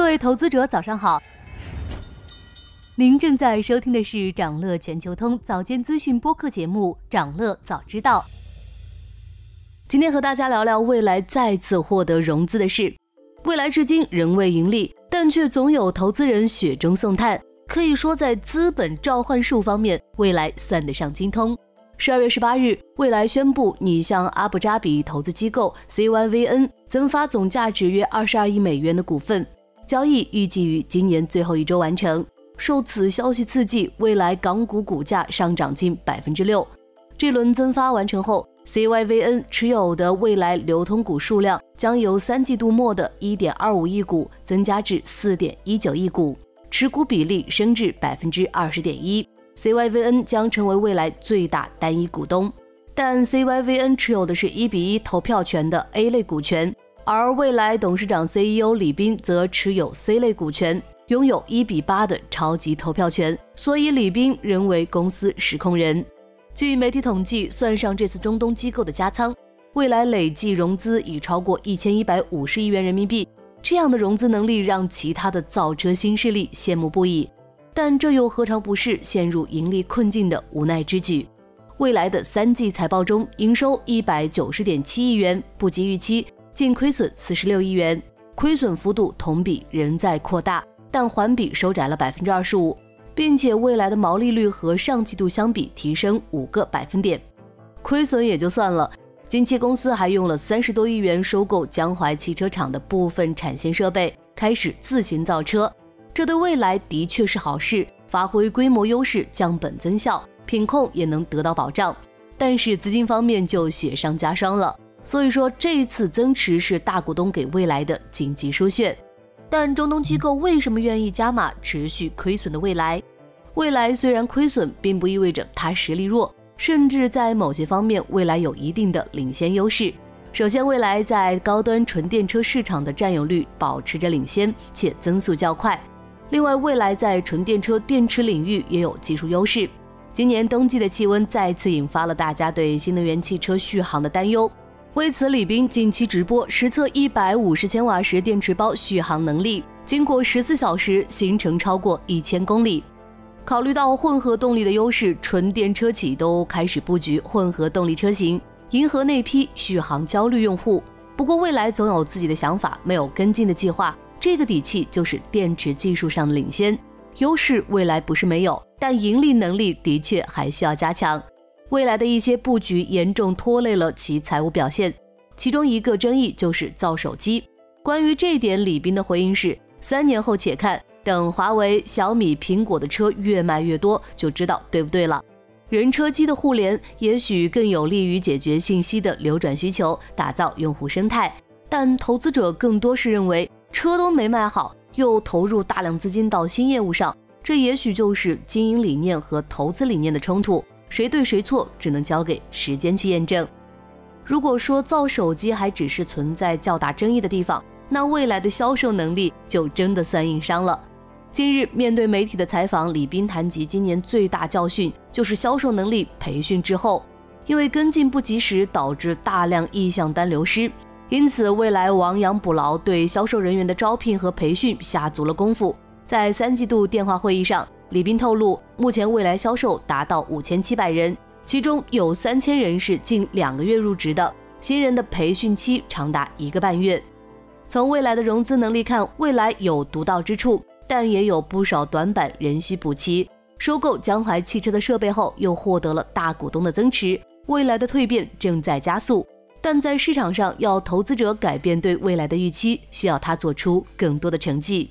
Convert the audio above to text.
各位投资者，早上好。您正在收听的是长乐全球通早间资讯播客节目《长乐早知道》。今天和大家聊聊未来再次获得融资的事。未来至今仍未盈利，但却总有投资人雪中送炭。可以说，在资本召唤术方面，未来算得上精通。十二月十八日，未来宣布拟向阿布扎比投资机构 CYVN 增发总价值约二十二亿美元的股份。交易预计于今年最后一周完成。受此消息刺激，未来港股股价上涨近百分之六。这轮增发完成后，CYVN 持有的未来流通股数量将由三季度末的一点二五亿股增加至四点一九亿股，持股比例升至百分之二十点一。CYVN 将成为未来最大单一股东，但 CYVN 持有的是一比一投票权的 A 类股权。而未来董事长 CEO 李斌则持有 C 类股权，拥有一比八的超级投票权，所以李斌仍为公司实控人。据媒体统计，算上这次中东机构的加仓，未来累计融资已超过一千一百五十亿元人民币。这样的融资能力让其他的造车新势力羡慕不已，但这又何尝不是陷入盈利困境的无奈之举？未来的三季财报中，营收一百九十点七亿元，不及预期。净亏损四十六亿元，亏损幅度同比仍在扩大，但环比收窄了百分之二十五，并且未来的毛利率和上季度相比提升五个百分点。亏损也就算了，近期公司还用了三十多亿元收购江淮汽车厂的部分产线设备，开始自行造车，这对未来的确是好事，发挥规模优势，降本增效，品控也能得到保障。但是资金方面就雪上加霜了。所以说，这一次增持是大股东给未来的紧急输血。但中东机构为什么愿意加码持续亏损的未来？未来虽然亏损，并不意味着它实力弱，甚至在某些方面，未来有一定的领先优势。首先，未来在高端纯电车市场的占有率保持着领先，且增速较快。另外，未来在纯电车电池领域也有技术优势。今年冬季的气温再次引发了大家对新能源汽车续航的担忧。为此，李斌近期直播实测一百五十千瓦时电池包续航能力，经过十四小时，行程超过一千公里。考虑到混合动力的优势，纯电车企都开始布局混合动力车型，迎合那批续航焦虑用户。不过，未来总有自己的想法，没有跟进的计划。这个底气就是电池技术上的领先优势，未来不是没有，但盈利能力的确还需要加强。未来的一些布局严重拖累了其财务表现，其中一个争议就是造手机。关于这一点，李斌的回应是：三年后且看，等华为、小米、苹果的车越卖越多，就知道对不对了。人车机的互联也许更有利于解决信息的流转需求，打造用户生态。但投资者更多是认为，车都没卖好，又投入大量资金到新业务上，这也许就是经营理念和投资理念的冲突。谁对谁错，只能交给时间去验证。如果说造手机还只是存在较大争议的地方，那未来的销售能力就真的算硬伤了。近日面对媒体的采访，李斌谈及今年最大教训就是销售能力培训之后，因为跟进不及时，导致大量意向单流失，因此未来亡羊补牢，对销售人员的招聘和培训下足了功夫。在三季度电话会议上。李斌透露，目前未来销售达到五千七百人，其中有三千人是近两个月入职的，新人的培训期长达一个半月。从未来的融资能力看，未来有独到之处，但也有不少短板仍需补齐。收购江淮汽车的设备后，又获得了大股东的增持，未来的蜕变正在加速。但在市场上，要投资者改变对未来的预期，需要他做出更多的成绩。